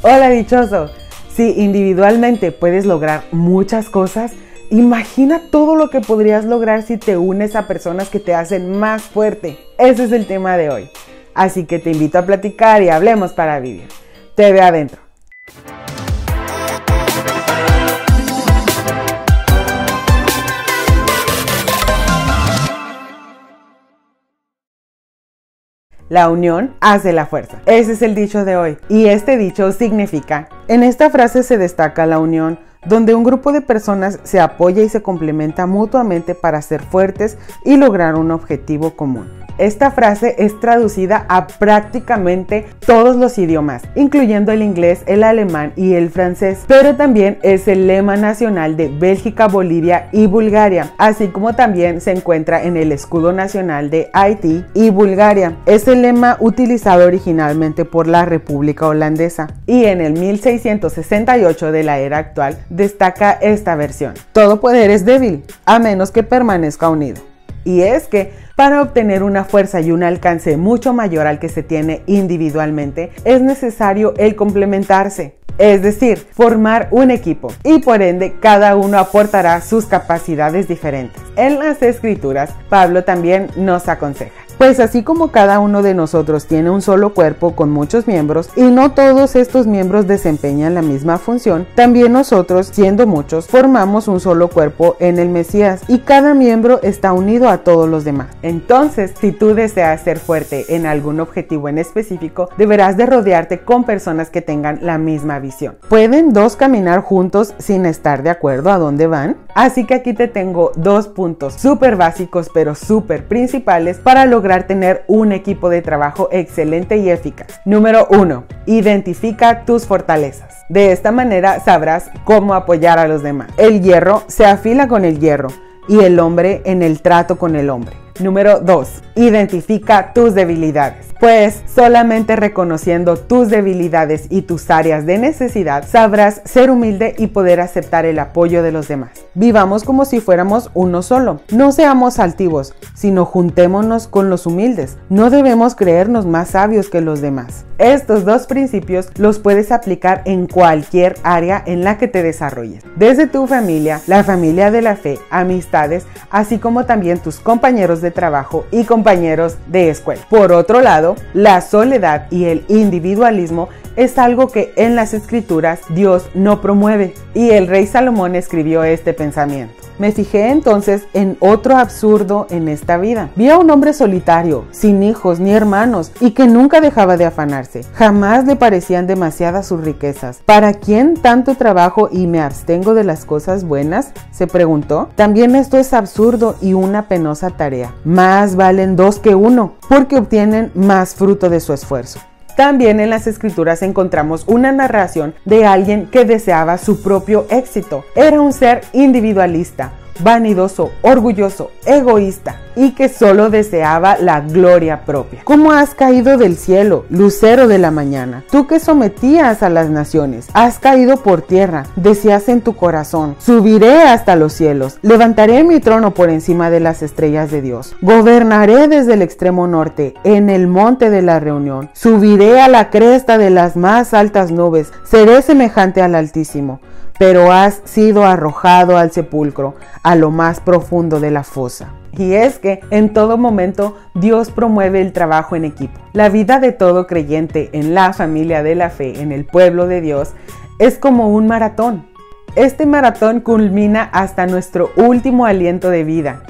Hola dichoso. Si individualmente puedes lograr muchas cosas, imagina todo lo que podrías lograr si te unes a personas que te hacen más fuerte. Ese es el tema de hoy. Así que te invito a platicar y hablemos para vivir. Te veo adentro. La unión hace la fuerza. Ese es el dicho de hoy. Y este dicho significa, en esta frase se destaca la unión donde un grupo de personas se apoya y se complementa mutuamente para ser fuertes y lograr un objetivo común. Esta frase es traducida a prácticamente todos los idiomas, incluyendo el inglés, el alemán y el francés, pero también es el lema nacional de Bélgica, Bolivia y Bulgaria, así como también se encuentra en el escudo nacional de Haití y Bulgaria. Es el lema utilizado originalmente por la República Holandesa y en el 1668 de la era actual destaca esta versión. Todo poder es débil, a menos que permanezca unido. Y es que para obtener una fuerza y un alcance mucho mayor al que se tiene individualmente, es necesario el complementarse. Es decir, formar un equipo y por ende cada uno aportará sus capacidades diferentes. En las escrituras, Pablo también nos aconseja. Pues así como cada uno de nosotros tiene un solo cuerpo con muchos miembros y no todos estos miembros desempeñan la misma función, también nosotros, siendo muchos, formamos un solo cuerpo en el Mesías y cada miembro está unido a todos los demás. Entonces, si tú deseas ser fuerte en algún objetivo en específico, deberás de rodearte con personas que tengan la misma visión. ¿Pueden dos caminar juntos sin estar de acuerdo a dónde van? Así que aquí te tengo dos puntos súper básicos pero súper principales para lograr tener un equipo de trabajo excelente y eficaz. Número 1. Identifica tus fortalezas. De esta manera sabrás cómo apoyar a los demás. El hierro se afila con el hierro y el hombre en el trato con el hombre. Número 2. Identifica tus debilidades. Pues solamente reconociendo tus debilidades y tus áreas de necesidad sabrás ser humilde y poder aceptar el apoyo de los demás. Vivamos como si fuéramos uno solo. No seamos altivos, sino juntémonos con los humildes. No debemos creernos más sabios que los demás. Estos dos principios los puedes aplicar en cualquier área en la que te desarrolles. Desde tu familia, la familia de la fe, amistades, así como también tus compañeros de trabajo y compañeros de escuela. Por otro lado, la soledad y el individualismo es algo que en las escrituras Dios no promueve. Y el rey Salomón escribió este pensamiento. Me fijé entonces en otro absurdo en esta vida. Vi a un hombre solitario, sin hijos ni hermanos, y que nunca dejaba de afanarse. Jamás le parecían demasiadas sus riquezas. ¿Para quién tanto trabajo y me abstengo de las cosas buenas? se preguntó. También esto es absurdo y una penosa tarea. Más valen dos que uno, porque obtienen más fruto de su esfuerzo. También en las escrituras encontramos una narración de alguien que deseaba su propio éxito. Era un ser individualista, vanidoso, orgulloso, egoísta y que solo deseaba la gloria propia. ¿Cómo has caído del cielo, lucero de la mañana? Tú que sometías a las naciones, has caído por tierra, decías en tu corazón, subiré hasta los cielos, levantaré mi trono por encima de las estrellas de Dios, gobernaré desde el extremo norte, en el monte de la reunión, subiré a la cresta de las más altas nubes, seré semejante al Altísimo pero has sido arrojado al sepulcro, a lo más profundo de la fosa. Y es que en todo momento Dios promueve el trabajo en equipo. La vida de todo creyente en la familia de la fe, en el pueblo de Dios, es como un maratón. Este maratón culmina hasta nuestro último aliento de vida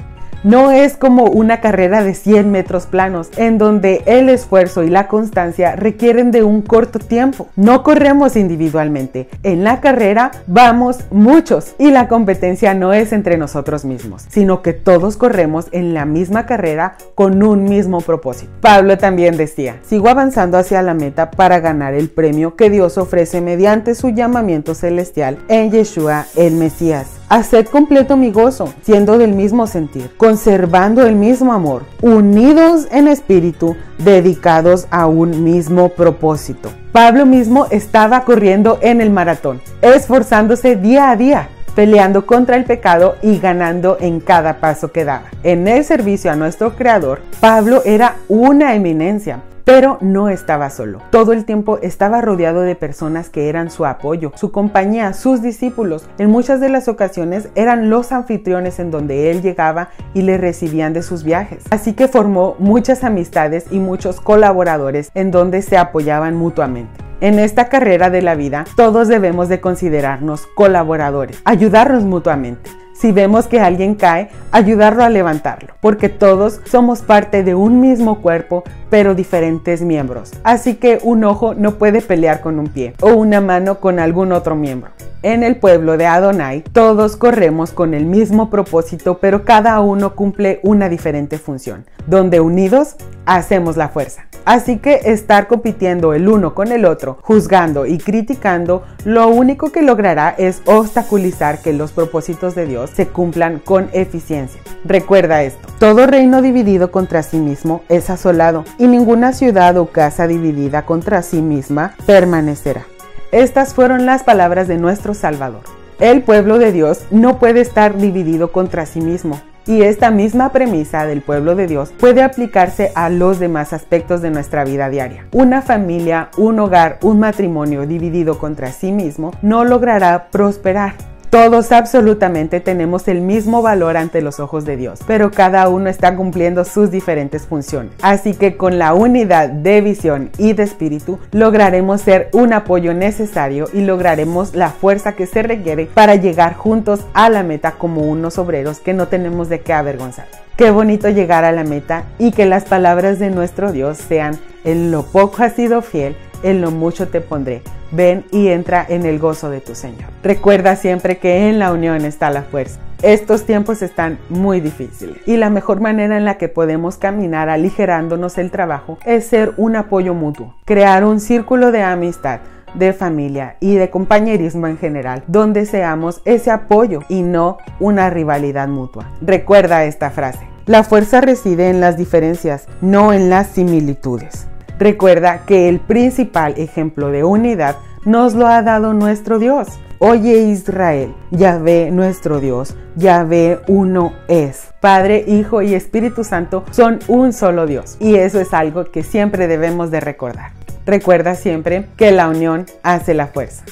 no es como una carrera de 100 metros planos, en donde el esfuerzo y la constancia requieren de un corto tiempo. No corremos individualmente. En la carrera vamos muchos y la competencia no es entre nosotros mismos, sino que todos corremos en la misma carrera con un mismo propósito. Pablo también decía, sigo avanzando hacia la meta para ganar el premio que Dios ofrece mediante su llamamiento celestial en Yeshua el Mesías. Haced completo mi gozo, siendo del mismo sentir, conservando el mismo amor, unidos en espíritu, dedicados a un mismo propósito. Pablo mismo estaba corriendo en el maratón, esforzándose día a día peleando contra el pecado y ganando en cada paso que daba. En el servicio a nuestro Creador, Pablo era una eminencia. Pero no estaba solo. Todo el tiempo estaba rodeado de personas que eran su apoyo, su compañía, sus discípulos. En muchas de las ocasiones eran los anfitriones en donde él llegaba y le recibían de sus viajes. Así que formó muchas amistades y muchos colaboradores en donde se apoyaban mutuamente. En esta carrera de la vida, todos debemos de considerarnos colaboradores, ayudarnos mutuamente. Si vemos que alguien cae, ayudarlo a levantarlo, porque todos somos parte de un mismo cuerpo, pero diferentes miembros. Así que un ojo no puede pelear con un pie o una mano con algún otro miembro. En el pueblo de Adonai, todos corremos con el mismo propósito, pero cada uno cumple una diferente función, donde unidos hacemos la fuerza. Así que estar compitiendo el uno con el otro, juzgando y criticando, lo único que logrará es obstaculizar que los propósitos de Dios se cumplan con eficiencia. Recuerda esto, todo reino dividido contra sí mismo es asolado y ninguna ciudad o casa dividida contra sí misma permanecerá. Estas fueron las palabras de nuestro Salvador. El pueblo de Dios no puede estar dividido contra sí mismo. Y esta misma premisa del pueblo de Dios puede aplicarse a los demás aspectos de nuestra vida diaria. Una familia, un hogar, un matrimonio dividido contra sí mismo no logrará prosperar. Todos absolutamente tenemos el mismo valor ante los ojos de Dios, pero cada uno está cumpliendo sus diferentes funciones. Así que con la unidad de visión y de espíritu lograremos ser un apoyo necesario y lograremos la fuerza que se requiere para llegar juntos a la meta como unos obreros que no tenemos de qué avergonzar. Qué bonito llegar a la meta y que las palabras de nuestro Dios sean, en lo poco has sido fiel, en lo mucho te pondré. Ven y entra en el gozo de tu Señor. Recuerda siempre que en la unión está la fuerza. Estos tiempos están muy difíciles y la mejor manera en la que podemos caminar aligerándonos el trabajo es ser un apoyo mutuo, crear un círculo de amistad de familia y de compañerismo en general, donde seamos ese apoyo y no una rivalidad mutua. Recuerda esta frase. La fuerza reside en las diferencias, no en las similitudes. Recuerda que el principal ejemplo de unidad nos lo ha dado nuestro Dios. Oye Israel, Yahvé nuestro Dios, Yahvé uno es. Padre, Hijo y Espíritu Santo son un solo Dios. Y eso es algo que siempre debemos de recordar. Recuerda siempre que la unión hace la fuerza.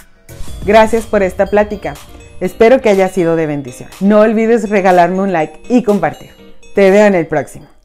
Gracias por esta plática. Espero que haya sido de bendición. No olvides regalarme un like y compartir. Te veo en el próximo.